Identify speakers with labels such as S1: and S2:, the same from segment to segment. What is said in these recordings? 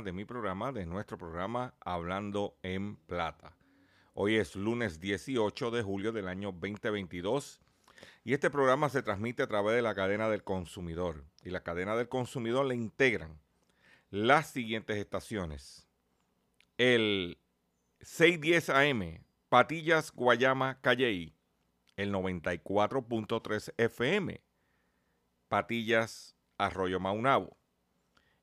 S1: De mi programa, de nuestro programa Hablando en Plata. Hoy es lunes 18 de julio del año 2022 y este programa se transmite a través de la cadena del consumidor. Y la cadena del consumidor le integran las siguientes estaciones. El 610 AM, Patillas, Guayama, Calley. El 94.3 FM, Patillas, Arroyo Maunabo.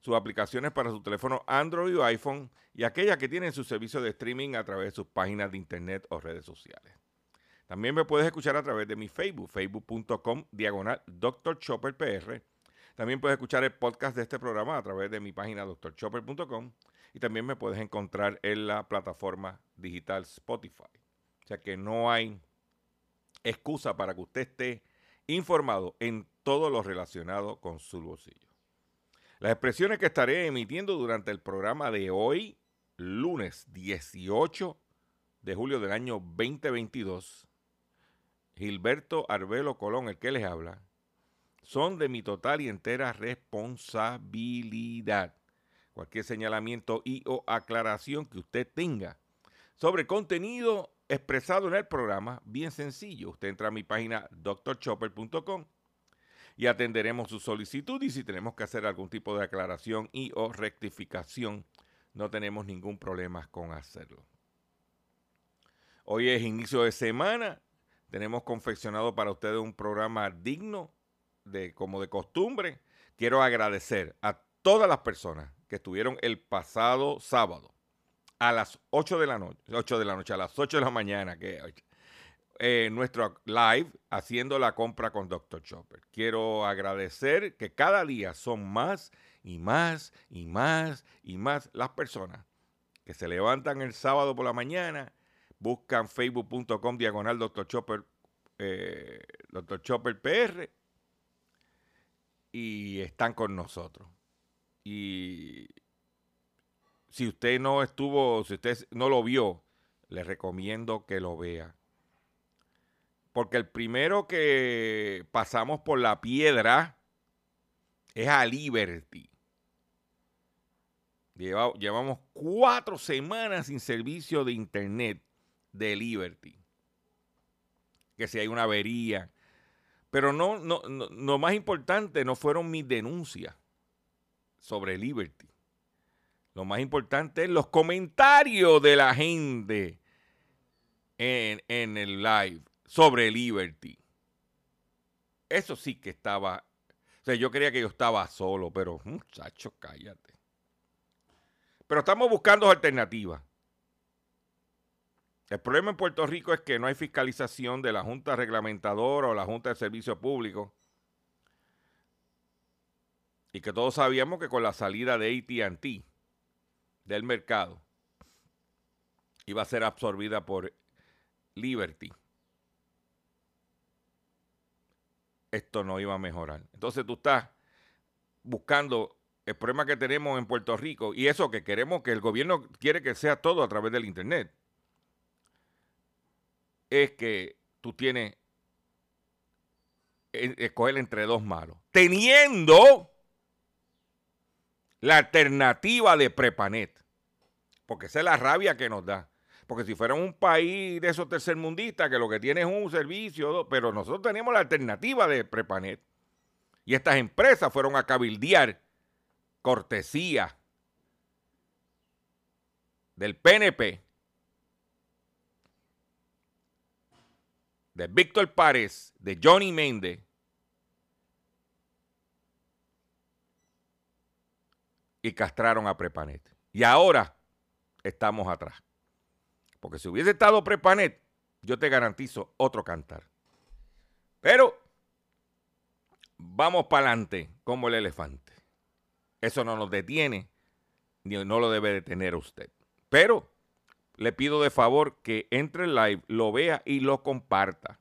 S1: sus aplicaciones para su teléfono Android o iPhone y aquellas que tienen su servicio de streaming a través de sus páginas de internet o redes sociales. También me puedes escuchar a través de mi Facebook, facebook.com, diagonal Dr. Chopper PR. También puedes escuchar el podcast de este programa a través de mi página drchopper.com y también me puedes encontrar en la plataforma digital Spotify. O sea que no hay excusa para que usted esté informado en todo lo relacionado con su bolsillo. Las expresiones que estaré emitiendo durante el programa de hoy, lunes 18 de julio del año 2022, Gilberto Arbelo Colón, el que les habla, son de mi total y entera responsabilidad. Cualquier señalamiento y o aclaración que usted tenga sobre contenido expresado en el programa, bien sencillo. Usted entra a mi página drchopper.com y atenderemos su solicitud y si tenemos que hacer algún tipo de aclaración y o rectificación, no tenemos ningún problema con hacerlo. Hoy es inicio de semana, tenemos confeccionado para ustedes un programa digno de como de costumbre. Quiero agradecer a todas las personas que estuvieron el pasado sábado a las 8 de la noche, 8 de la noche, a las 8 de la mañana, que eh, nuestro live haciendo la compra con Dr. Chopper. Quiero agradecer que cada día son más y más y más y más las personas que se levantan el sábado por la mañana, buscan facebook.com diagonal Dr. Chopper, eh, Dr. Chopper PR y están con nosotros. Y si usted no estuvo, si usted no lo vio, le recomiendo que lo vea. Porque el primero que pasamos por la piedra es a Liberty. Lleva- llevamos cuatro semanas sin servicio de internet de Liberty. Que si hay una avería. Pero no, no, no, lo más importante no fueron mis denuncias sobre Liberty. Lo más importante es los comentarios de la gente en, en el live sobre Liberty. Eso sí que estaba. O sea, yo creía que yo estaba solo, pero muchacho, cállate. Pero estamos buscando alternativas. El problema en Puerto Rico es que no hay fiscalización de la Junta Reglamentadora o la Junta de Servicio Público. Y que todos sabíamos que con la salida de ATT del mercado iba a ser absorbida por Liberty. Esto no iba a mejorar. Entonces tú estás buscando el problema que tenemos en Puerto Rico y eso que queremos que el gobierno quiere que sea todo a través del Internet, es que tú tienes escoger entre dos malos, teniendo la alternativa de Prepanet, porque esa es la rabia que nos da. Porque si fuera un país de esos tercermundistas que lo que tiene es un servicio, pero nosotros tenemos la alternativa de Prepanet. Y estas empresas fueron a cabildear cortesía del PNP, de Víctor Párez, de Johnny Méndez, y castraron a Prepanet. Y ahora estamos atrás. Porque si hubiese estado Prepanet, yo te garantizo otro cantar. Pero vamos para adelante como el elefante. Eso no nos detiene, ni no lo debe detener usted. Pero le pido de favor que entre en live, lo vea y lo comparta.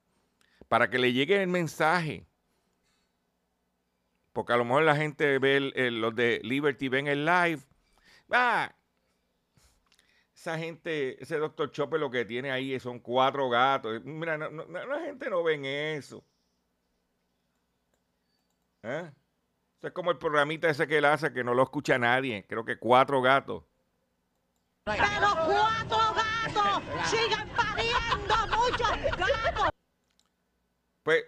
S1: Para que le llegue el mensaje. Porque a lo mejor la gente ve los de Liberty, ven el live. Ah, esa gente, ese doctor Chopper lo que tiene ahí son cuatro gatos. Mira, la gente no ven eso. ¿Eh? es como el programita ese que él hace que no lo escucha nadie. Creo que cuatro gatos.
S2: Pero cuatro gatos sigan pariendo muchos gatos.
S1: Pues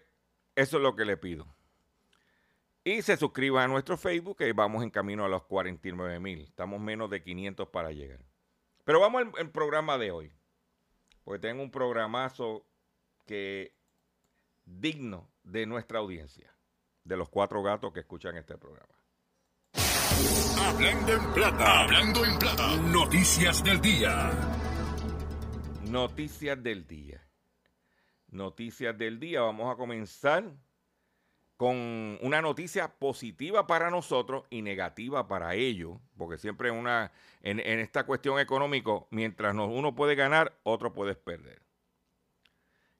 S1: eso es lo que le pido. Y se suscriba a nuestro Facebook que vamos en camino a los 49 mil. Estamos menos de 500 para llegar. Pero vamos al, programa de hoy. Porque tengo un programazo que digno de nuestra audiencia de los cuatro gatos que escuchan este programa.
S3: Hablando en plata, hablando en plata, noticias del día.
S1: Noticias del día. Noticias del día. Vamos a comenzar con una noticia positiva para nosotros y negativa para ellos, porque siempre una, en, esta cuestión económica, mientras uno puede ganar, otro puede perder.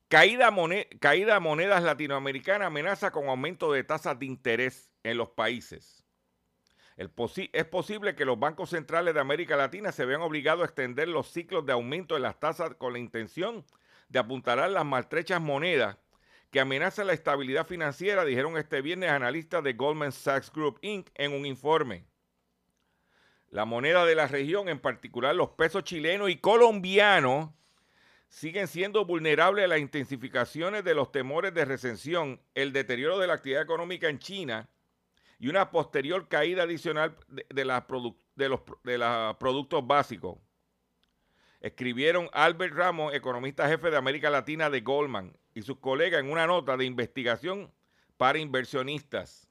S1: Caída, caída monedas latinoamericanas amenaza con aumento de tasas de interés en los países. es posible que los bancos centrales de América Latina se vean obligados a extender los ciclos de aumento de las tasas con la intención de apuntalar las maltrechas monedas que amenazan la estabilidad financiera, dijeron este viernes analistas de Goldman Sachs Group Inc. en un informe. La moneda de la región, en particular los pesos chilenos y colombianos, siguen siendo vulnerables a las intensificaciones de los temores de recesión, el deterioro de la actividad económica en China y una posterior caída adicional de los productos básicos. Escribieron Albert Ramos, economista jefe de América Latina de Goldman, y sus colegas en una nota de investigación para inversionistas.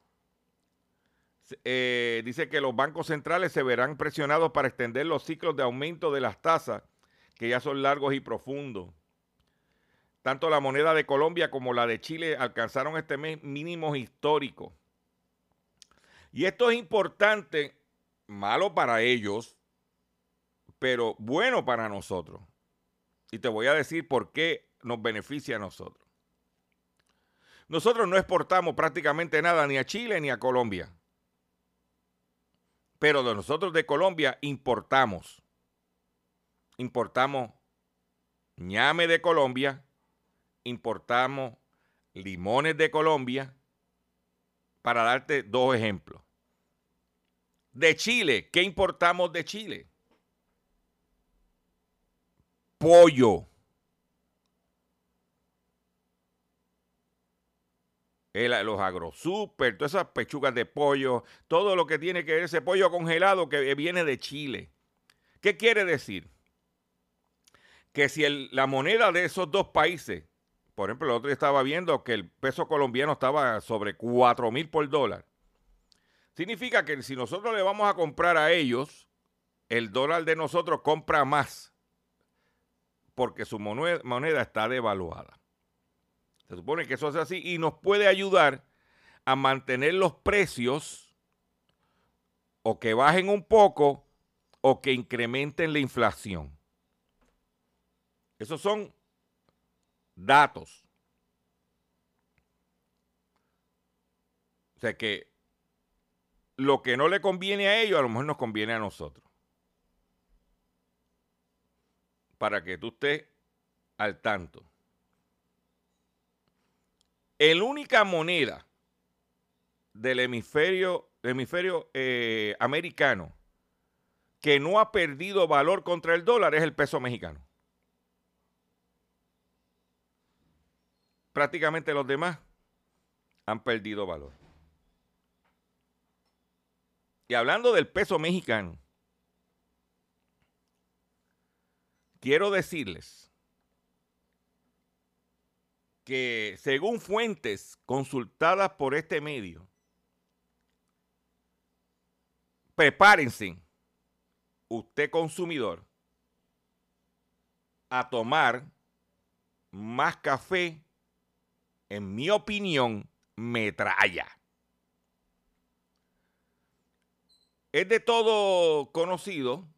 S1: Eh, dice que los bancos centrales se verán presionados para extender los ciclos de aumento de las tasas que ya son largos y profundos. Tanto la moneda de Colombia como la de Chile alcanzaron este mes mínimos históricos. Y esto es importante, malo para ellos, pero bueno para nosotros. Y te voy a decir por qué nos beneficia a nosotros. Nosotros no exportamos prácticamente nada ni a Chile ni a Colombia. Pero de nosotros de Colombia importamos importamos ñame de Colombia, importamos limones de Colombia, para darte dos ejemplos. De Chile, ¿qué importamos de Chile? Pollo. Los agrosuper, todas esas pechugas de pollo, todo lo que tiene que ver ese pollo congelado que viene de Chile. ¿Qué quiere decir? que si la moneda de esos dos países, por ejemplo, el otro día estaba viendo que el peso colombiano estaba sobre 4 mil por dólar, significa que si nosotros le vamos a comprar a ellos, el dólar de nosotros compra más porque su moneda está devaluada. Se supone que eso es así y nos puede ayudar a mantener los precios o que bajen un poco o que incrementen la inflación. Esos son datos. O sea que lo que no le conviene a ellos, a lo mejor nos conviene a nosotros. Para que tú estés al tanto. El única moneda del hemisferio, eh, americano que no ha perdido valor contra el dólar es el peso mexicano. Prácticamente los demás han perdido valor. Y hablando del peso mexicano, quiero decirles que según fuentes consultadas por este medio, prepárense, usted consumidor, a tomar más café, en mi opinión, metralla. Es de todo conocido,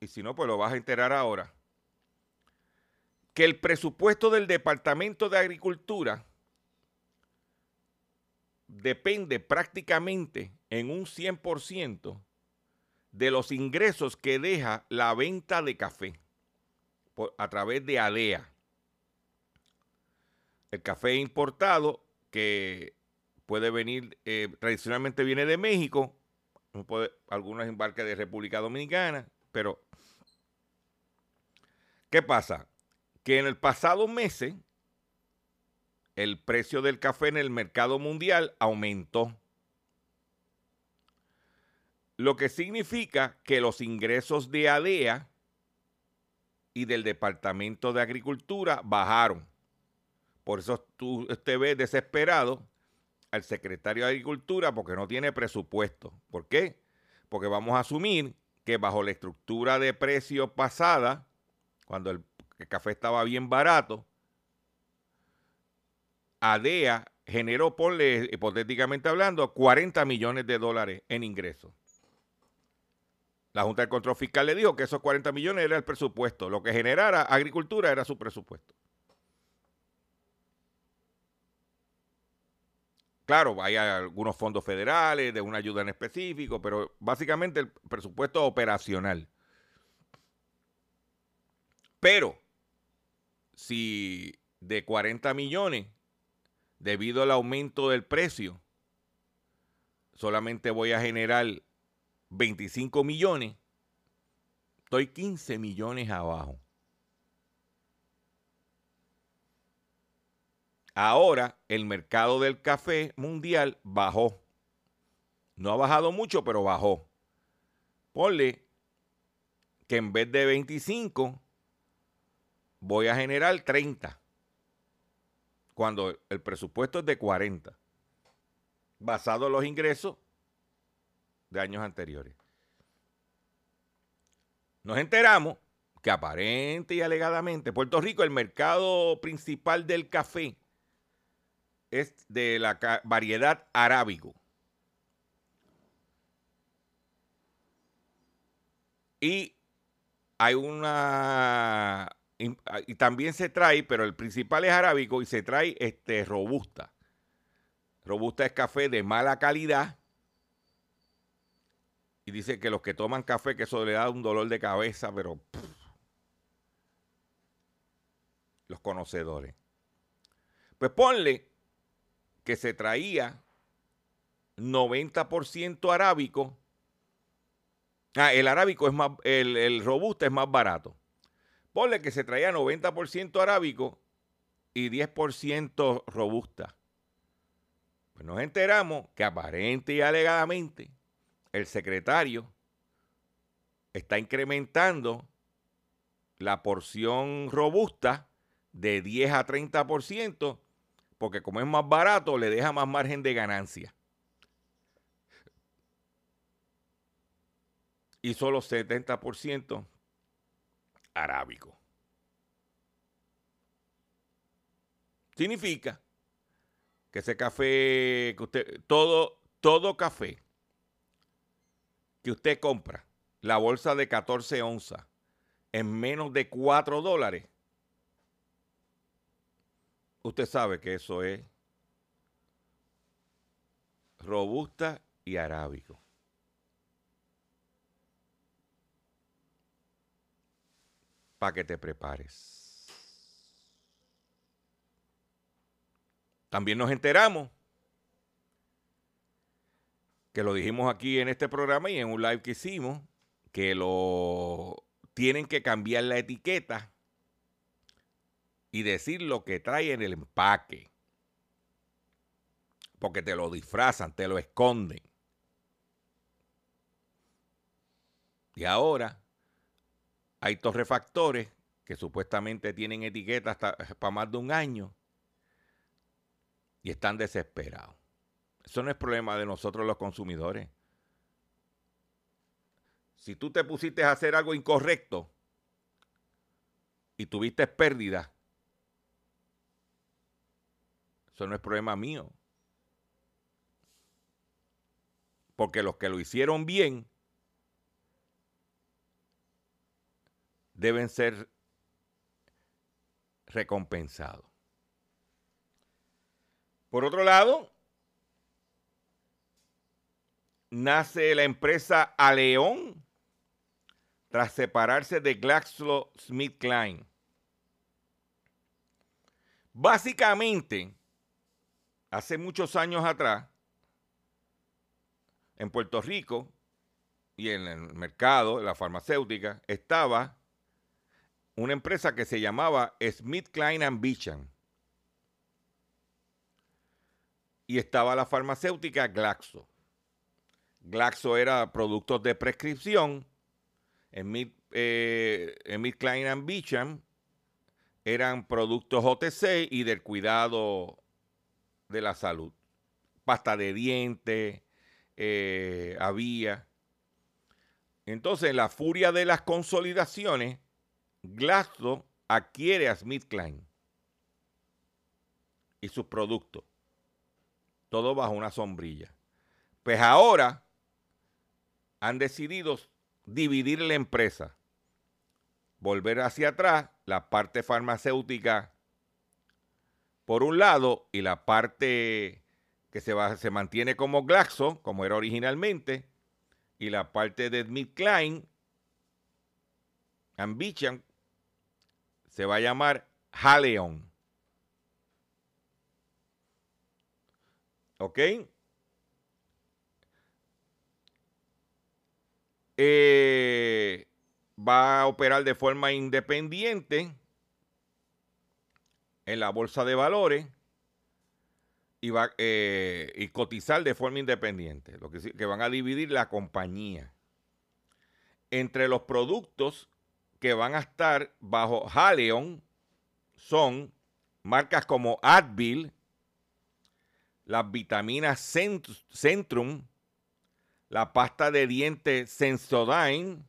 S1: y si no, pues lo vas a enterar ahora, que el presupuesto del Departamento de Agricultura depende prácticamente en un 100% de los ingresos que deja la venta de café a través de ADEA. El café importado que puede venir, eh, tradicionalmente viene de México, algunos embarques de República Dominicana, pero ¿qué pasa? Que en el pasado meses el precio del café en el mercado mundial aumentó. Lo que significa que los ingresos de ADEA y del Departamento de Agricultura bajaron. Por eso tú, usted ve desesperado al secretario de Agricultura porque no tiene presupuesto. ¿Por qué? Porque vamos a asumir que bajo la estructura de precio pasada, cuando el, café estaba bien barato, ADEA generó, ponle hipotéticamente hablando, 40 millones de dólares en ingresos. La Junta de Control Fiscal le dijo que esos 40 millones era el presupuesto. Lo que generara agricultura era su presupuesto. Claro, hay algunos fondos federales de una ayuda en específico, pero básicamente el presupuesto operacional. Pero si de 40 millones, debido al aumento del precio, solamente voy a generar 25 millones, estoy 15 millones abajo. Ahora el mercado del café mundial bajó. No ha bajado mucho, pero bajó. Ponle que en vez de 25 voy a generar 30. Cuando el presupuesto es de 40. Basado en los ingresos de años anteriores. Nos enteramos que aparente y alegadamente Puerto Rico, el mercado principal del café, es de la variedad arábigo. Y hay una y también se trae, pero el principal es arábico y se trae este robusta. Robusta es café de mala calidad. Y dice que los que toman café, que eso le da un dolor de cabeza, pero los conocedores. Pues ponle que se traía 90% arábico. Ah, el arábico es más, el, robusto es más barato. Ponle que se traía 90% arábico y 10% robusta. Pues nos enteramos que aparente y alegadamente el secretario está incrementando la porción robusta de 10 a 30% porque como es más barato, le deja más margen de ganancia. Y solo 70% arábico. Significa que ese café, que usted, todo, todo café que usted compra, la bolsa de 14 onzas, en menos de 4 dólares, usted sabe que eso es robusta y arábigo. Para que te prepares. También nos enteramos que lo dijimos aquí en este programa y en un live que hicimos, que lo tienen que cambiar la etiqueta y decir lo que trae en el empaque. Porque te lo disfrazan, te lo esconden. Y ahora hay torrefactores que supuestamente tienen etiqueta hasta para más de un año y están desesperados. Eso no es problema de nosotros los consumidores. Si tú te pusiste a hacer algo incorrecto y tuviste pérdida, eso no es problema mío. Porque los que lo hicieron bien deben ser recompensados. Por otro lado, nace la empresa Aleón tras separarse de GlaxoSmithKline. Básicamente, hace muchos años atrás, en Puerto Rico y en el mercado, en la farmacéutica, estaba una empresa que se llamaba Smith Klein Ambition. Y estaba la farmacéutica Glaxo. Glaxo era productos de prescripción. Smith, eh, Smith Klein Ambition eran productos OTC y del cuidado de la salud. Pasta de dientes, eh, había. Entonces, la furia de las consolidaciones, Glaxo adquiere a Klein y sus productos. Todo bajo una sombrilla. Pues ahora han decidido dividir la empresa. Volver hacia atrás, la parte farmacéutica por un lado y la parte que se, va, se mantiene como Glaxo, como era originalmente, y la parte de Smith Klein, Ambition, se va a llamar Haleon. ¿Ok? Eh, va a operar de forma independiente en la bolsa de valores y, va, eh, y cotizar de forma independiente, lo que, que van a dividir la compañía. Entre los productos que van a estar bajo Haleon son marcas como Advil, las vitaminas Centrum, la pasta de dientes Sensodyne,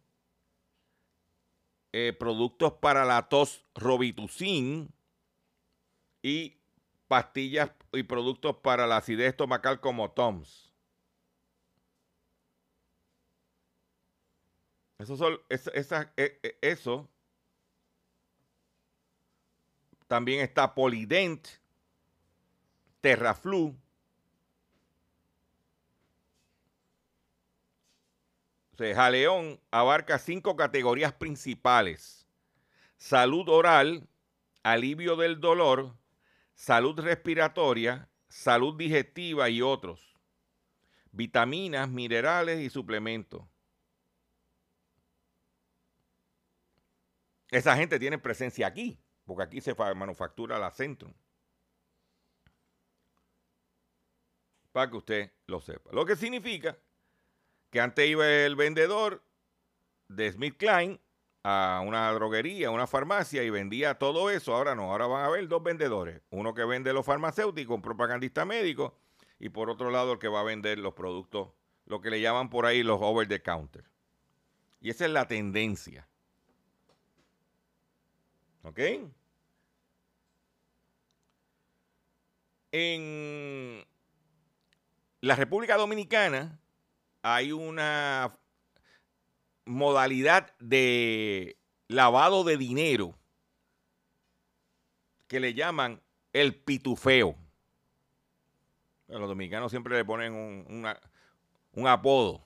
S1: eh, productos para la tos Robitussin y pastillas y productos para la acidez estomacal como Toms. Eso, son, esa, e, e, eso también está Polident, Terraflu. O Jaleón abarca cinco categorías principales. Salud oral, alivio del dolor, salud respiratoria, salud digestiva y otros. Vitaminas, minerales y suplementos. Esa gente tiene presencia aquí, porque aquí se manufactura la Centrum. Para que usted lo sepa. Lo que significa que antes iba el vendedor de Smith Klein a una droguería, a una farmacia y vendía todo eso. Ahora no, ahora van a haber dos vendedores. Uno que vende los farmacéuticos, un propagandista médico, y por otro lado el que va a vender los productos, lo que le llaman por ahí los over the counter. Y esa es la tendencia. ¿Ok? En la República Dominicana hay una modalidad de lavado de dinero que le llaman el pitufeo. Los dominicanos siempre le ponen una, un apodo.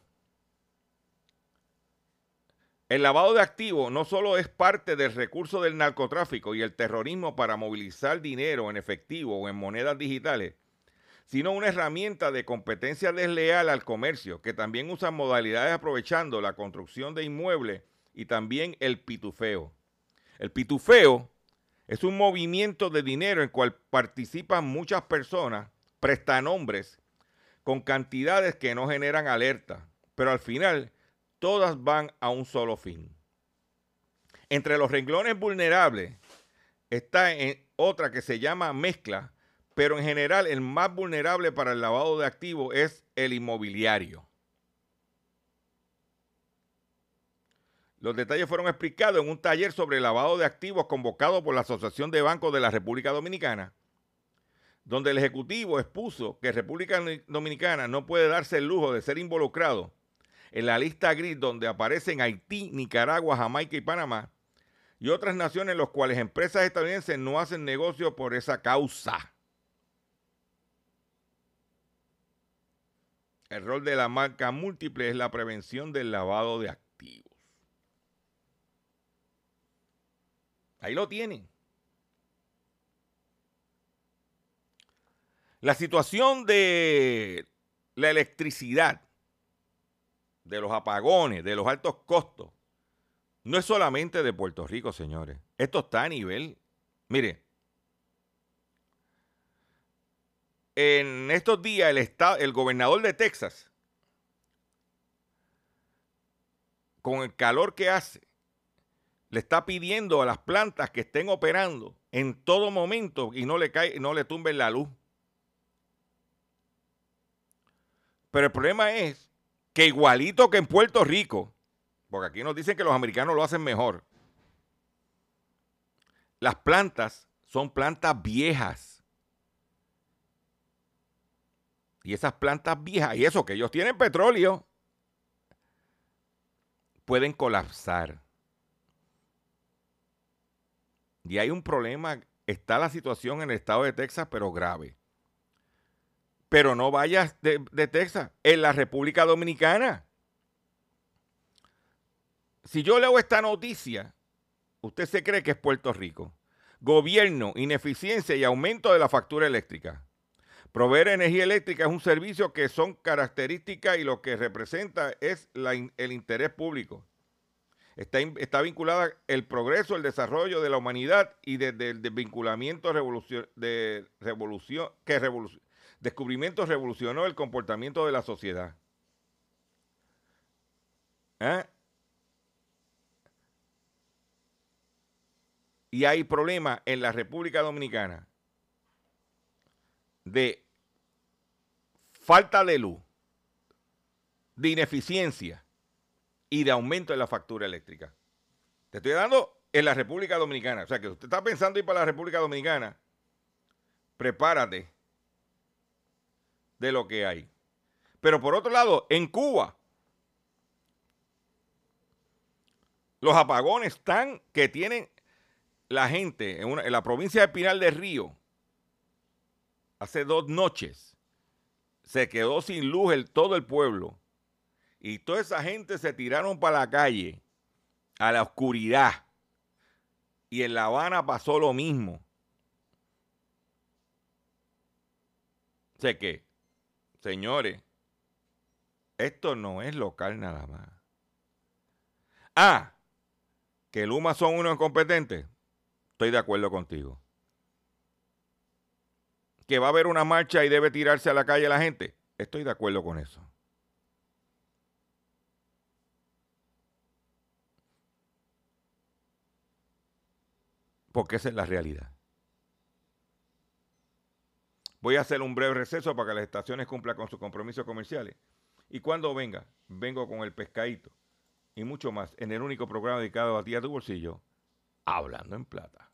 S1: El lavado de activos no solo es parte del recurso del narcotráfico y el terrorismo para movilizar dinero en efectivo o en monedas digitales, sino una herramienta de competencia desleal al comercio, que también usa modalidades aprovechando la construcción de inmuebles y también el pitufeo. El pitufeo es un movimiento de dinero en cual participan muchas personas, prestanombres, con cantidades que no generan alerta, pero al final todas van a un solo fin. Entre los renglones vulnerables está otra que se llama mezcla, pero en general el más vulnerable para el lavado de activos es el inmobiliario. Los detalles fueron explicados en un taller sobre lavado de activos convocado por la Asociación de Bancos de la República Dominicana, donde el Ejecutivo expuso que República Dominicana no puede darse el lujo de ser involucrado en la lista gris donde aparecen Haití, Nicaragua, Jamaica y Panamá, y otras naciones en las cuales empresas estadounidenses no hacen negocio por esa causa. El rol de la marca múltiple es la prevención del lavado de activos. Ahí lo tienen. La situación de la electricidad, de los apagones, de los altos costos, no es solamente de Puerto Rico, señores. Esto está a nivel, mire, en estos días el, estado, el gobernador de Texas, con el calor que hace, le está pidiendo a las plantas que estén operando en todo momento y no le cae, no le tumben la luz. Pero el problema es que igualito que en Puerto Rico, porque aquí nos dicen que los americanos lo hacen mejor, las plantas son plantas viejas. Y esas plantas viejas, y eso que ellos tienen petróleo, pueden colapsar. Y hay un problema, está la situación en el estado de Texas, pero grave. Pero no vayas de, Texas, en la República Dominicana. Si yo leo esta noticia, usted se cree que es Puerto Rico. Gobierno, ineficiencia y aumento de la factura eléctrica. Proveer energía eléctrica es un servicio que son características y lo que representa es el interés público. Está, está, vinculada el progreso, el desarrollo de la humanidad y desde el desvinculamiento de revolución que revolución, descubrimiento revolucionó el comportamiento de la sociedad. ¿Eh? Y hay problemas en la República Dominicana de falta de luz, de ineficiencia y de aumento en la factura eléctrica. Te estoy dando en la República Dominicana. O sea, que usted está pensando ir para la República Dominicana, prepárate de lo que hay. Pero por otro lado, en Cuba, los apagones están que tienen la gente en, en la provincia de Pinal del Río, hace dos noches, se quedó sin luz el, todo el pueblo. Y toda esa gente se tiraron para la calle, a la oscuridad. Y en La Habana pasó lo mismo. Sé que, señores, esto no es local nada más. Ah, que Luma son unos incompetentes. Estoy de acuerdo contigo. Que va a haber una marcha y debe tirarse a la calle la gente. Estoy de acuerdo con eso. porque esa es la realidad. Voy a hacer un breve receso para que las estaciones cumplan con sus compromisos comerciales. Y cuando venga, vengo con el pescadito y mucho más en el único programa dedicado a ti a tu bolsillo, Hablando en Plata.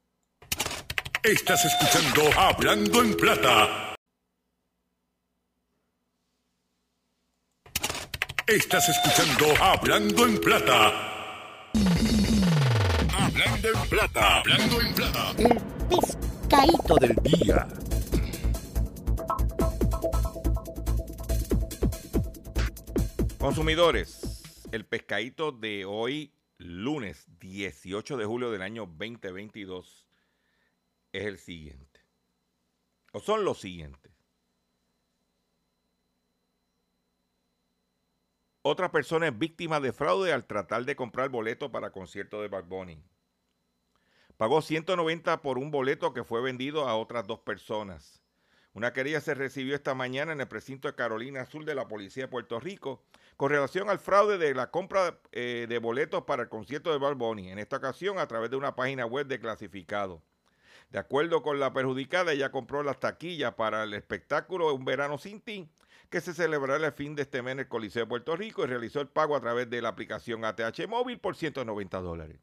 S3: Estás escuchando Hablando en Plata. Estás escuchando Hablando en Plata. Hablando en plata. Hablando en plata.
S4: El pescadito del día.
S1: Consumidores, el pescadito de hoy, lunes 18 de julio del año 2022, es el siguiente. O son los siguientes. Otra persona es víctima de fraude al tratar de comprar boleto para concierto de Bad Bunny. Pagó 190 por un boleto que fue vendido a otras dos personas. Una querella se recibió esta mañana en el precinto de Carolina Sur de la Policía de Puerto Rico con relación al fraude de la compra eh, de boletos para el concierto de Bad Bunny, en esta ocasión a través de una página web de clasificado. De acuerdo con la perjudicada, ella compró las taquillas para el espectáculo Un Verano Sin Ti, que se celebrará el fin de este mes en el Coliseo de Puerto Rico y realizó el pago a través de la aplicación ATH Móvil por 190 dólares.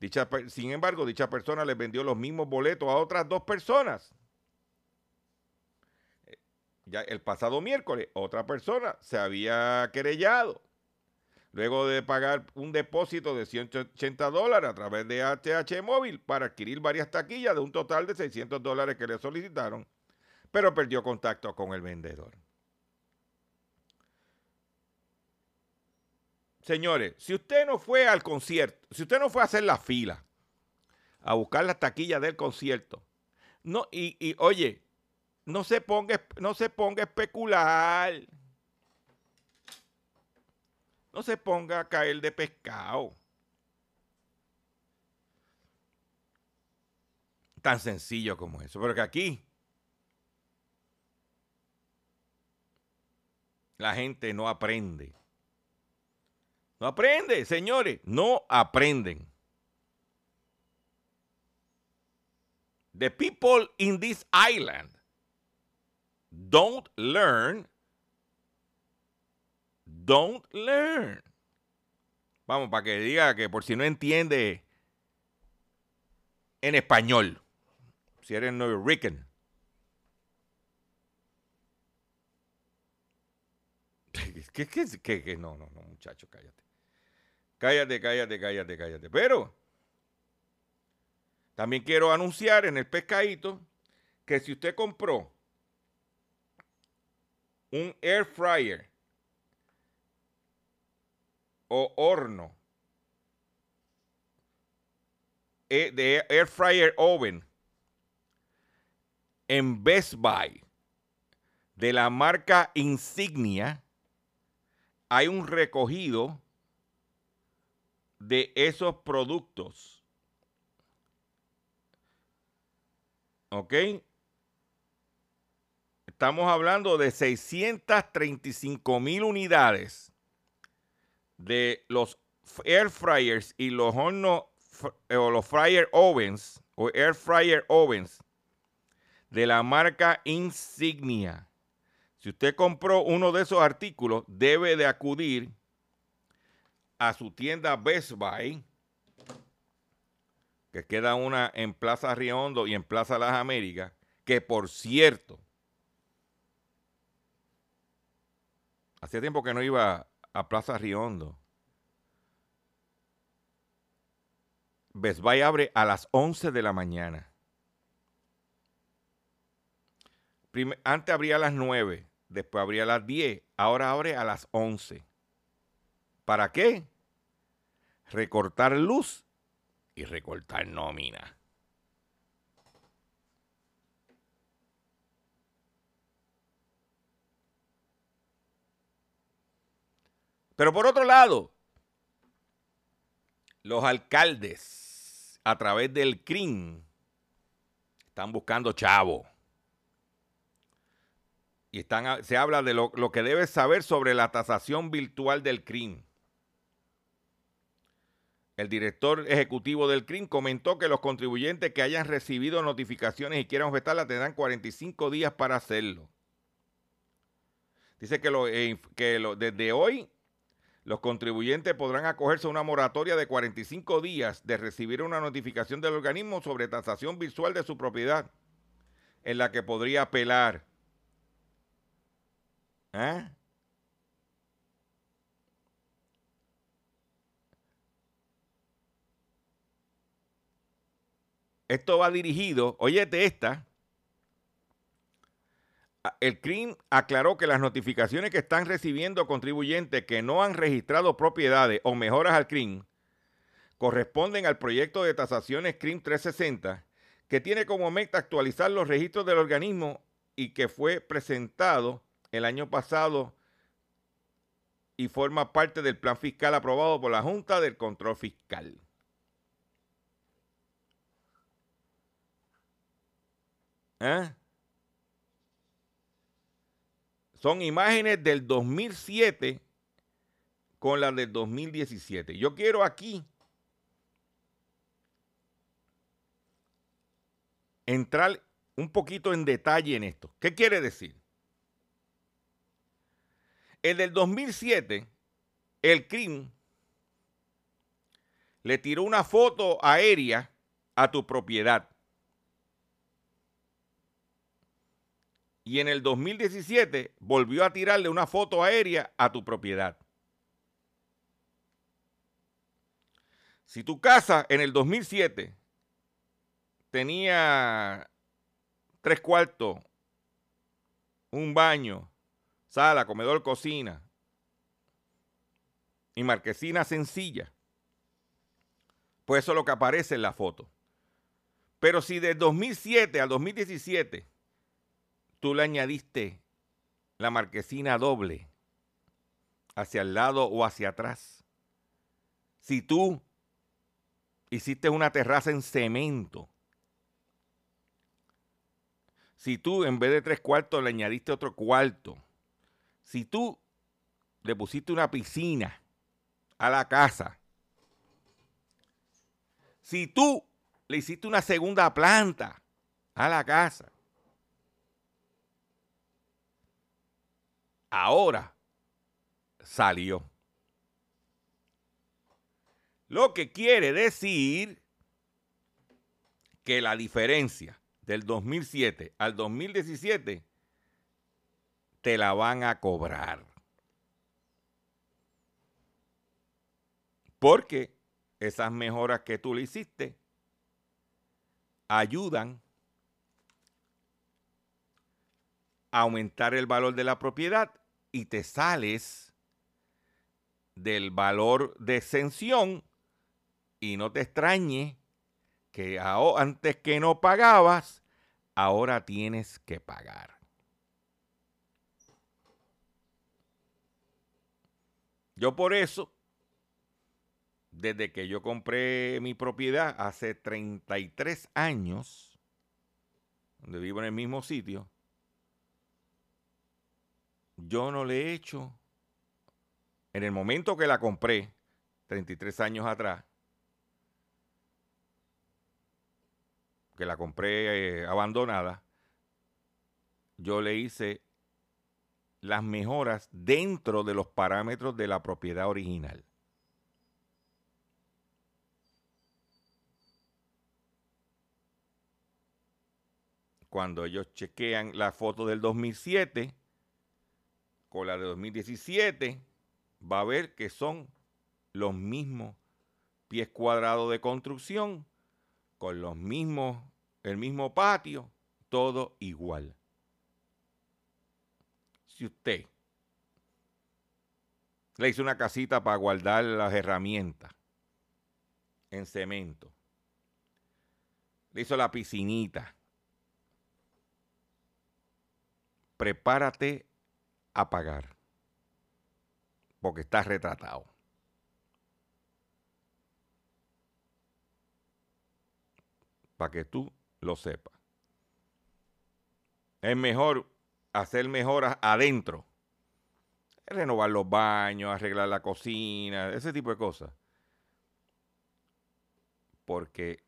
S1: Dicha, sin embargo, dicha persona le vendió los mismos boletos a otras dos personas el pasado miércoles otra persona se había querellado luego de pagar un depósito de 180 dólares a través de HH Móvil para adquirir varias taquillas de un total de 600 dólares que le solicitaron, pero perdió contacto con el vendedor. Señores, si usted no fue al concierto, si usted no fue a hacer la fila, a buscar las taquillas del concierto, no, y oye, no se ponga, no se ponga a especular. No se ponga a caer de pescado. Tan sencillo como eso. Porque aquí la gente no aprende. No aprende, señores. No aprenden. The people in this island Don't learn. Don't learn. Vamos, para que diga que por si no entiende en español, si eres New Rican. ¿Qué, qué, qué, qué? No, no, no, muchacho, cállate. Cállate, cállate, cállate, cállate. Pero también quiero anunciar en el pescadito que si usted compró un air fryer o horno eh, de air fryer oven en Best Buy de la marca Insignia hay un recogido de esos productos. ¿Ok? Estamos hablando de 635 mil unidades de los air fryers y los hornos eh, o los fryer ovens o air fryer ovens de la marca Insignia. Si usted compró uno de esos artículos, debe de acudir a su tienda Best Buy, que queda una en Plaza Riondo y en Plaza Las Américas, que por cierto, Hacía tiempo que no iba a Plaza Riondo. Best Buy abre a las 11 de la mañana. antes abría a las 9, después abría a las 10, ahora abre a las 11. ¿Para qué? Recortar luz y recortar nómina. Pero por otro lado, los alcaldes a través del CRIM están buscando chavo. Y están, se habla de lo, que debes saber sobre la tasación virtual del CRIM. El director ejecutivo del CRIM comentó que los contribuyentes que hayan recibido notificaciones y quieran objetarla tendrán 45 días para hacerlo. Dice que, eh, desde hoy los contribuyentes podrán acogerse a una moratoria de 45 días de recibir una notificación del organismo sobre tasación visual de su propiedad, en la que podría apelar. ¿Eh? Esto va dirigido, óyete esta, el CRIM aclaró que las notificaciones que están recibiendo contribuyentes que no han registrado propiedades o mejoras al CRIM corresponden al proyecto de tasaciones CRIM 360, que tiene como meta actualizar los registros del organismo y que fue presentado el año pasado y forma parte del plan fiscal aprobado por la Junta del Control Fiscal. ¿Eh? Son imágenes del 2007 con las del 2017. Yo quiero aquí entrar un poquito en detalle en esto. ¿Qué quiere decir? El del 2007, el CRIM le tiró una foto aérea a tu propiedad. Y en el 2017 volvió a tirarle una foto aérea a tu propiedad. Si tu casa en el 2007 tenía tres cuartos, un baño, sala, comedor, cocina y marquesina sencilla, pues eso es lo que aparece en la foto. Pero si de 2007 al 2017 tú le añadiste la marquesina doble hacia el lado o hacia atrás, si tú hiciste una terraza en cemento, si tú en vez de tres cuartos le añadiste otro cuarto, si tú le pusiste una piscina a la casa, si tú le hiciste una segunda planta a la casa, ahora salió. Lo que quiere decir que la diferencia del 2007 al 2017 te la van a cobrar. Porque esas mejoras que tú le hiciste ayudan a aumentar el valor de la propiedad y te sales del valor de exención y no te extrañe que antes que no pagabas, ahora tienes que pagar. Yo por eso, desde que yo compré mi propiedad hace 33 años, donde vivo en el mismo sitio, yo no le he hecho, en el momento que la compré, 33 años atrás, que la compré eh, abandonada, yo le hice las mejoras dentro de los parámetros de la propiedad original. Cuando ellos chequean la foto del 2007 con la de 2017, va a ver que son los mismos pies cuadrados de construcción, con los mismos, el mismo patio, todo igual. Si usted le hizo una casita para guardar las herramientas en cemento, le hizo la piscinita, prepárate a pagar, porque estás retratado. para que tú lo sepas. Es mejor hacer mejoras adentro. Renovar los baños, arreglar la cocina, ese tipo de cosas. Porque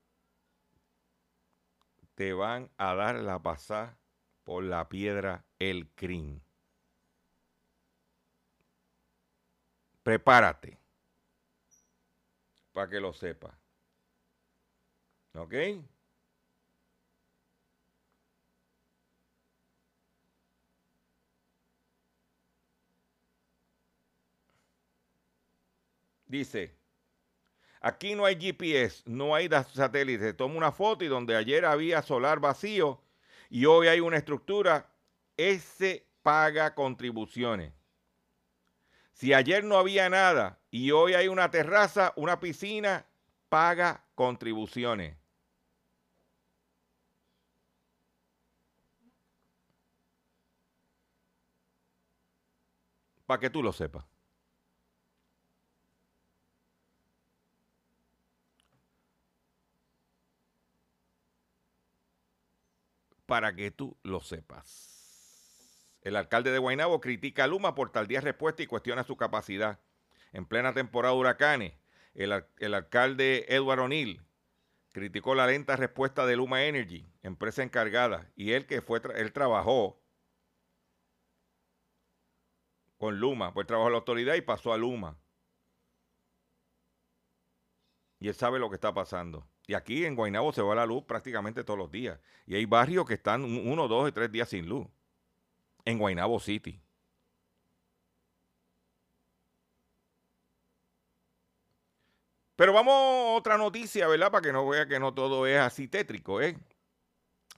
S1: te van a dar la pasada por la piedra el crin. Prepárate para que lo sepas. ¿Ok? Dice, aquí no hay GPS, no hay satélite. Toma una foto y donde ayer había solar vacío y hoy hay una estructura ese paga contribuciones. Si ayer no había nada y hoy hay una terraza, una piscina, paga contribuciones. Para que tú lo sepas. Para que tú lo sepas. El alcalde de Guaynabo critica a Luma por tardía respuesta y cuestiona su capacidad. En plena temporada de huracanes, el, al- el alcalde Edward O'Neill criticó la lenta respuesta de Luma Energy, empresa encargada, y él que fue, él trabajó con Luma, pues trabajó en la autoridad y pasó a Luma. Y él sabe lo que está pasando. Y aquí en Guaynabo se va la luz prácticamente todos los días. Y hay barrios que están un- uno, dos y tres días sin luz. En Guaynabo City. Pero vamos a otra noticia, ¿verdad? Para que no vea que no todo es así tétrico, ¿eh?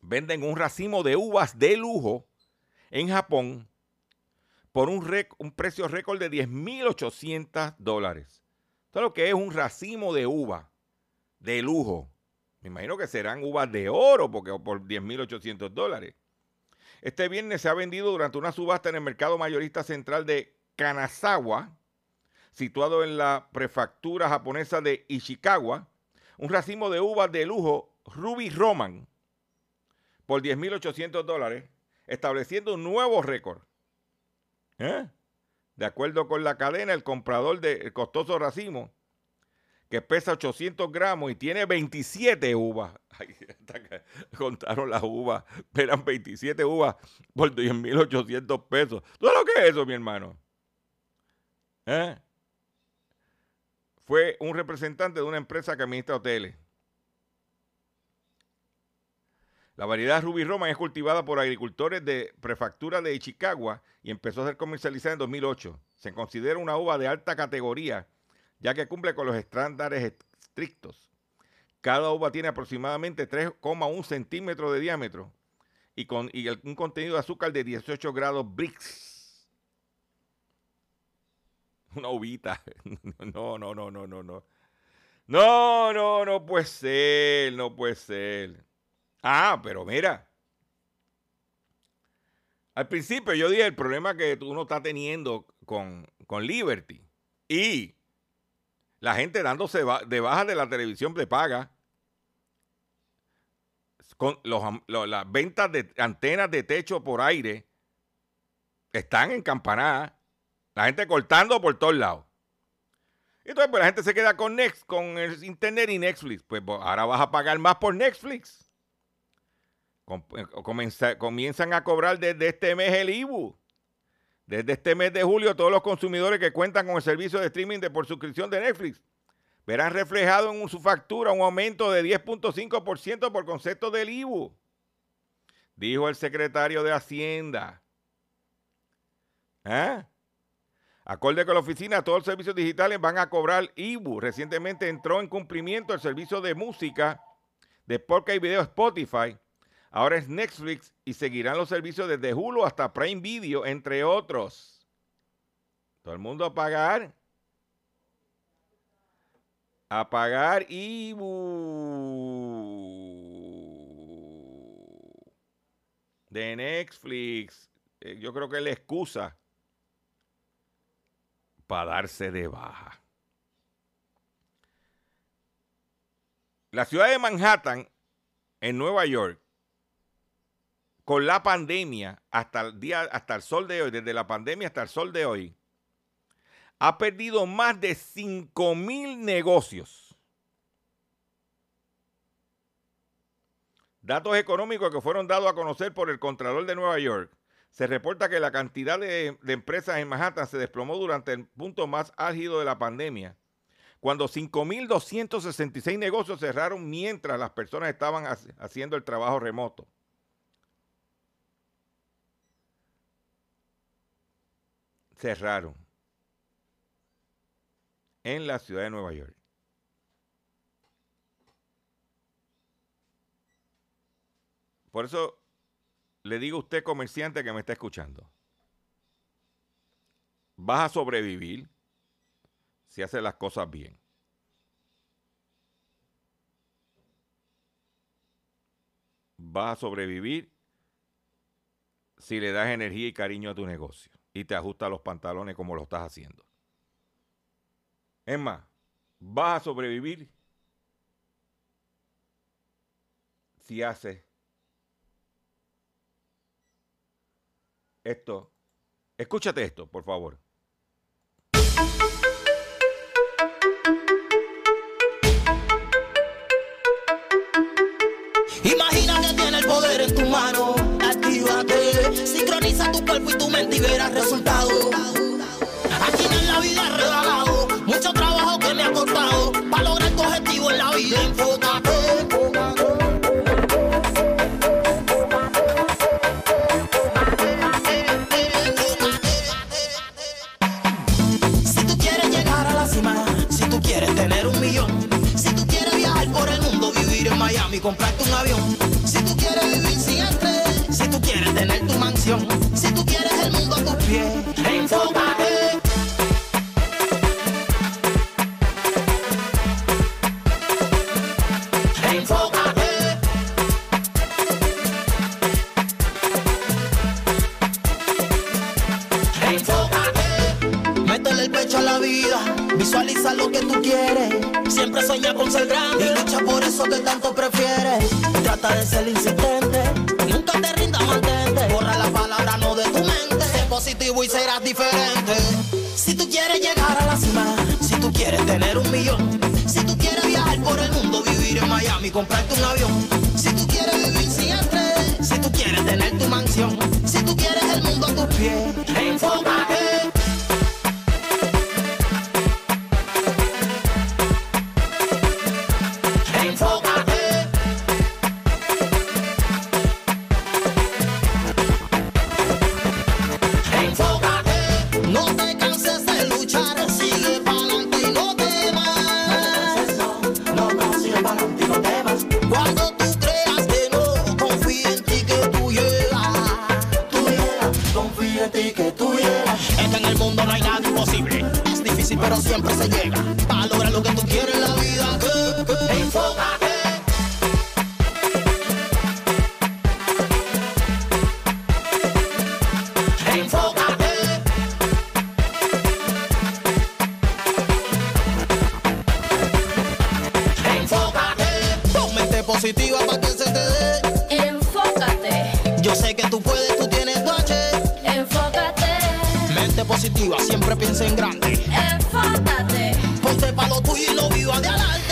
S1: Venden un racimo de uvas de lujo en Japón por un, rec- un precio récord de 10.800 dólares. Esto lo que es un racimo de uva de lujo. Me imagino que serán uvas de oro porque por 10.800 dólares. Este viernes se ha vendido durante una subasta en el mercado mayorista central de Kanazawa, situado en la prefectura japonesa de Ishikawa, un racimo de uvas de lujo Ruby Roman por 10.800 dólares, estableciendo un nuevo récord. ¿Eh? De acuerdo con la cadena, el comprador del costoso racimo, que pesa 800 gramos y tiene 27 uvas. Ay, contaron las uvas, eran 27 uvas por 10.800 pesos. ¿Tú sabes lo que es eso, mi hermano? ¿Eh? Fue un representante de una empresa que administra hoteles. La variedad Ruby Roman es cultivada por agricultores de prefectura de Ichikawa y empezó a ser comercializada en 2008. Se considera una uva de alta categoría, ya que cumple con los estándares estrictos. Cada uva tiene aproximadamente 3,1 centímetros de diámetro y, con, y el- un contenido de azúcar de 18 grados Brix. Una uvita. No, no, no, no, no, no. No, no, no puede ser, no puede ser. Ah, pero mira. Al principio yo dije el problema que uno está teniendo con, con Liberty. Y la gente dándose de baja de la televisión de paga. Con los las ventas de antenas de techo por aire están en campanada. La gente cortando por todos lados. Entonces, pues la gente se queda con Next, con el internet y Netflix. Pues ahora vas a pagar más por Netflix. Eh, comienzan a cobrar desde este mes el IBU. Desde este mes de julio, todos los consumidores que cuentan con el servicio de streaming de por suscripción de Netflix verán reflejado en su factura un aumento de 10.5% por concepto del IBU, dijo el secretario de Hacienda. ¿Ah? Acorde con la oficina, todos los servicios digitales van a cobrar IBU. Recientemente entró en cumplimiento el servicio de música, de podcast y video Spotify. Ahora es Netflix y seguirán los servicios desde Hulu hasta Prime Video, entre otros. Todo el mundo a pagar. A pagar IBU. De Netflix. Eh, Yo creo que es la excusa para darse de baja. La ciudad de Manhattan, en Nueva York, con la pandemia hasta el día, hasta el sol de hoy, desde la pandemia hasta el sol de hoy, ha perdido más de 5 mil negocios. Datos económicos que fueron dados a conocer por el Contralor de Nueva York. Se reporta que la cantidad de, de empresas en Manhattan se desplomó durante el punto más álgido de la pandemia, cuando 5.266 negocios cerraron mientras las personas estaban ha- haciendo el trabajo remoto. Cerraron en la ciudad de Nueva York. Por eso le digo a usted, comerciante que me está escuchando, vas a sobrevivir si haces las cosas bien. Vas a sobrevivir si le das energía y cariño a tu negocio y te ajustas los pantalones como lo estás haciendo. Es más, vas a sobrevivir si haces esto. Escúchate esto, por favor.
S5: Imagina que tiene el poder en tu mano. Sincroniza tu cuerpo y tu mente y verás resultados. Aquí en la vida he regalado mucho trabajo que me ha costado para lograr tu objetivo en la vida. Enfócate. Si tú quieres Positiva, siempre piensa en grande.
S6: enfócate,
S5: Ponte pa' lo tuyo y lo viva de adelante.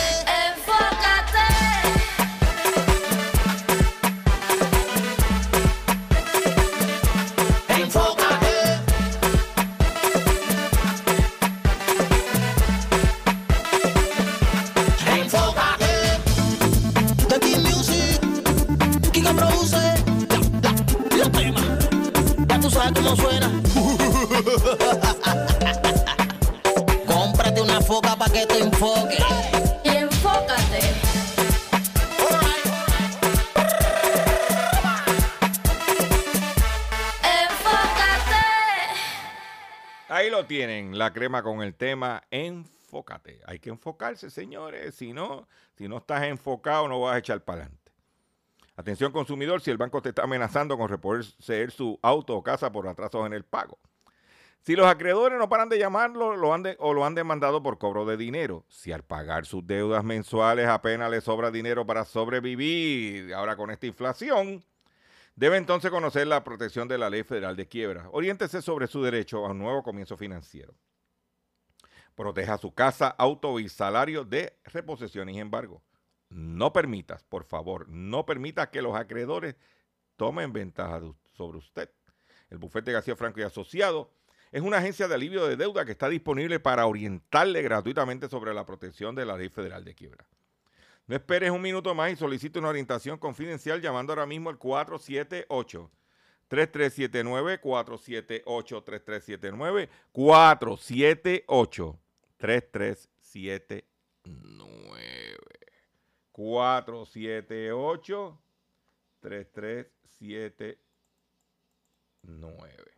S1: Crema con el tema Enfócate. Hay que enfocarse, señores. Si no, si no estás enfocado, no vas a echar para adelante. Atención consumidor, si el banco te está amenazando con reposeer su auto o casa por atrasos en el pago. Si los acreedores no paran de llamarlo lo han de- o lo han demandado por cobro de dinero. Si al pagar sus deudas mensuales apenas le sobra dinero para sobrevivir, ahora con esta inflación, Debe entonces conocer la protección de la Ley Federal de Quiebra. Oriéntese sobre su derecho a un nuevo comienzo financiero. Proteja su casa, auto y salario de reposición y embargo. No permitas, por favor, no permita que los acreedores tomen ventaja sobre usted. El bufete García Franco y Asociado es una agencia de alivio de deuda que está disponible para orientarle gratuitamente sobre la protección de la Ley Federal de Quiebra. No esperes un minuto más y solicite una orientación confidencial llamando ahora mismo al 478 3379 478 3379 478 Tres, tres, siete, nueve. Cuatro, siete, ocho. Tres, tres, siete, nueve.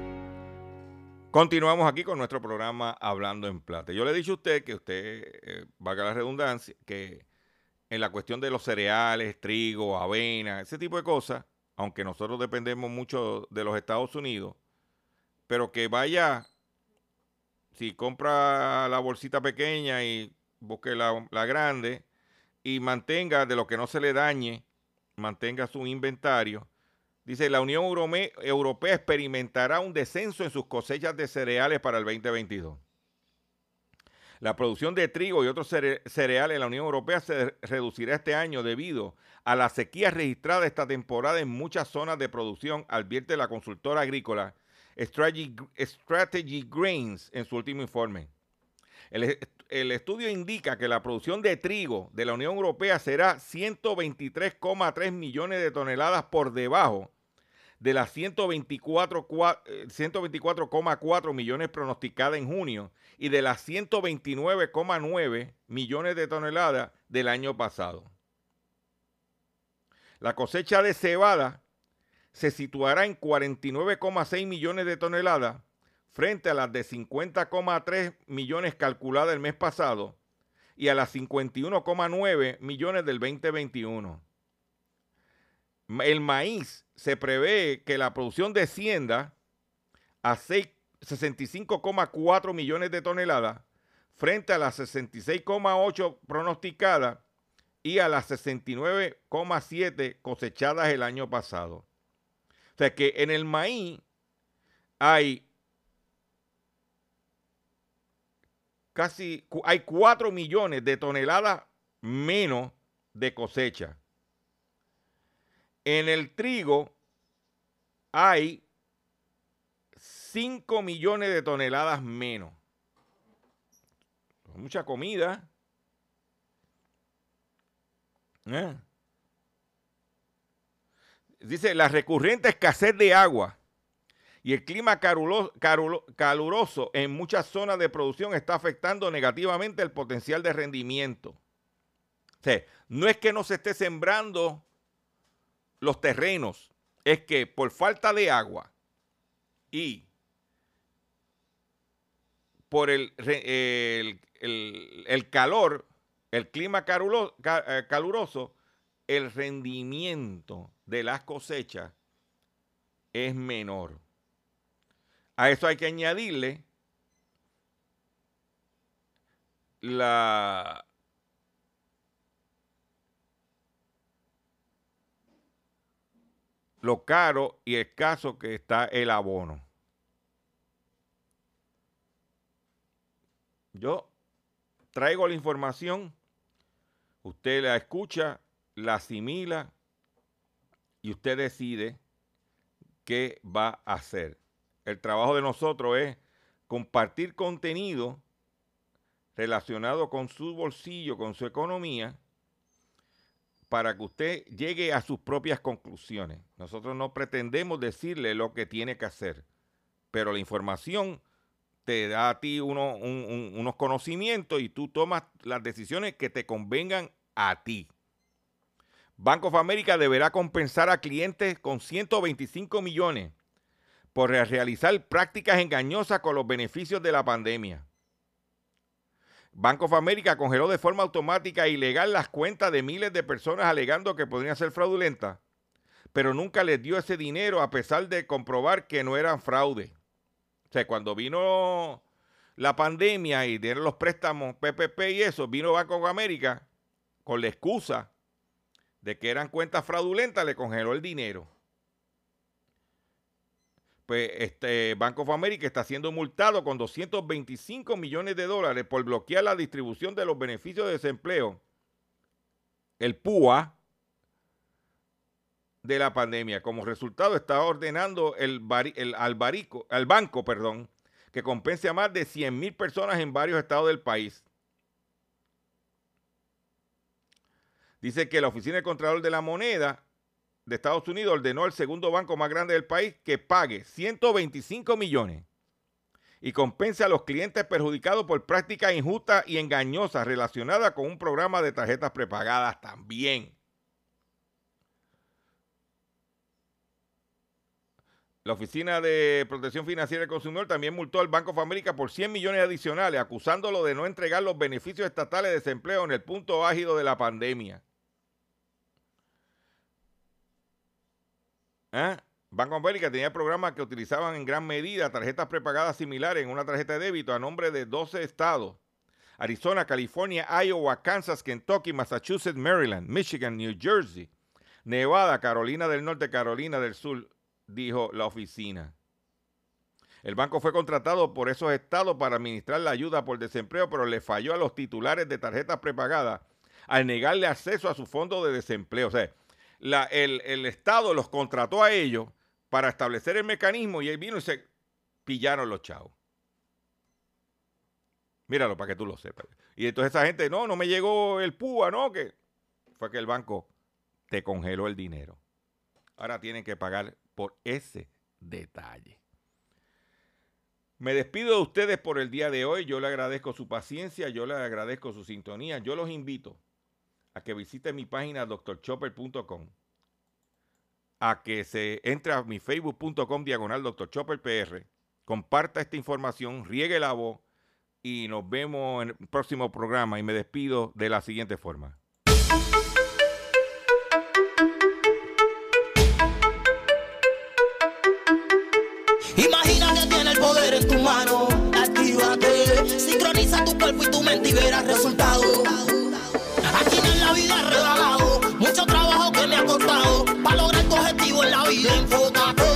S1: Continuamos aquí con nuestro programa Hablando en Plata. Yo le he dicho a usted que usted, eh, valga la redundancia, que en la cuestión de los cereales, trigo, avena, ese tipo de cosas, aunque nosotros dependemos mucho de los Estados Unidos, pero que vaya, si compra la bolsita pequeña y busque la, la grande y mantenga de lo que no se le dañe, mantenga su inventario Dice, la Unión Europea experimentará un descenso en sus cosechas de cereales para el 2022. La producción de trigo y otros cereales en la Unión Europea se reducirá este año debido a la sequía registrada esta temporada en muchas zonas de producción, advierte la consultora agrícola Strategy, Grains en su último informe. El, el, estudio indica que la producción de trigo de la Unión Europea será 123,3 millones de toneladas por debajo de las 124,4 eh, millones pronosticadas en junio y de las 129,9 millones de toneladas del año pasado. La cosecha de cebada se situará en 49,6 millones de toneladas frente a las de 50,3 millones calculadas el mes pasado y a las 51,9 millones del 2021. El maíz se prevé que la producción descienda a 65,4 millones de toneladas frente a las 66,8 pronosticadas y a las 69,7 cosechadas el año pasado. O sea que en el maíz hay casi hay 4 millones de toneladas menos de cosecha. En el trigo hay 5 millones de toneladas menos. Mucha comida. ¿Eh? Dice, la recurrente escasez de agua y el clima caluroso en muchas zonas de producción está afectando negativamente el potencial de rendimiento. No es que no se esté sembrando los terrenos es que por falta de agua y por el, el, calor, el clima eh, caluroso, el rendimiento de las cosechas es menor. A eso hay que añadirle la, lo caro y escaso que está el abono. Yo traigo la información, usted la escucha, la asimila y usted decide qué va a hacer. El trabajo de nosotros es compartir contenido relacionado con su bolsillo, con su economía, para que usted llegue a sus propias conclusiones. Nosotros no pretendemos decirle lo que tiene que hacer, pero la información te da a ti unos conocimientos y tú tomas las decisiones que te convengan a ti. Banco of America deberá compensar a clientes con 125 millones por realizar prácticas engañosas con los beneficios de la pandemia. Banco of America congeló de forma automática e ilegal las cuentas de miles de personas alegando que podrían ser fraudulentas, pero nunca les dio ese dinero a pesar de comprobar que no eran fraude. O sea, cuando vino la pandemia y dieron los préstamos PPP y eso, vino Banco of America con la excusa de que eran cuentas fraudulentas, le congeló el dinero pues este Banco of America está siendo multado con 225 millones de dólares por bloquear la distribución de los beneficios de desempleo. El PUA de la pandemia. Como resultado, está ordenando el, bari- al banco perdón, que compense a más de 100 mil personas en varios estados del país. Dice que la Oficina del Contralor de la Moneda de Estados Unidos ordenó al segundo banco más grande del país que pague 125 millones y compense a los clientes perjudicados por prácticas injustas y engañosas relacionadas con un programa de tarjetas prepagadas también. La Oficina de Protección Financiera del Consumidor también multó al Banco of America por 100 millones adicionales, acusándolo de no entregar los beneficios estatales de desempleo en el punto ágido de la pandemia. ¿Ah? Banco of America tenía programas que utilizaban en gran medida tarjetas prepagadas similares en una tarjeta de débito a nombre de 12 estados. Arizona, California, Iowa, Kansas, Kentucky, Massachusetts, Maryland, Michigan, New Jersey, Nevada, Carolina del Norte, Carolina del Sur, dijo la oficina. El banco fue contratado por esos estados para administrar la ayuda por desempleo, pero le falló a los titulares de tarjetas prepagadas al negarle acceso a su fondo de desempleo. O sea, el, el Estado los contrató a ellos para establecer el mecanismo y él vino y se pillaron los chavos. Míralo para que tú lo sepas. Y entonces esa gente, no, no me llegó el PUA, no, que fue que el banco te congeló el dinero. Ahora tienen que pagar por ese detalle. Me despido de ustedes por el día de hoy. Yo le agradezco su paciencia, yo le agradezco su sintonía. Yo los invito a que visiten mi página drchopper.com, a que se entre a mi facebook.com diagonal drchopperpr, comparta esta información, riegue la voz y nos vemos en el próximo programa. Y me despido de la siguiente forma.
S5: Imagina que poder en tu mano. Actívate, sincroniza tu cuerpo y tu mente y verás resultados. Mucho trabajo que me ha costado para lograr tu objetivo en la vida. Enfócate.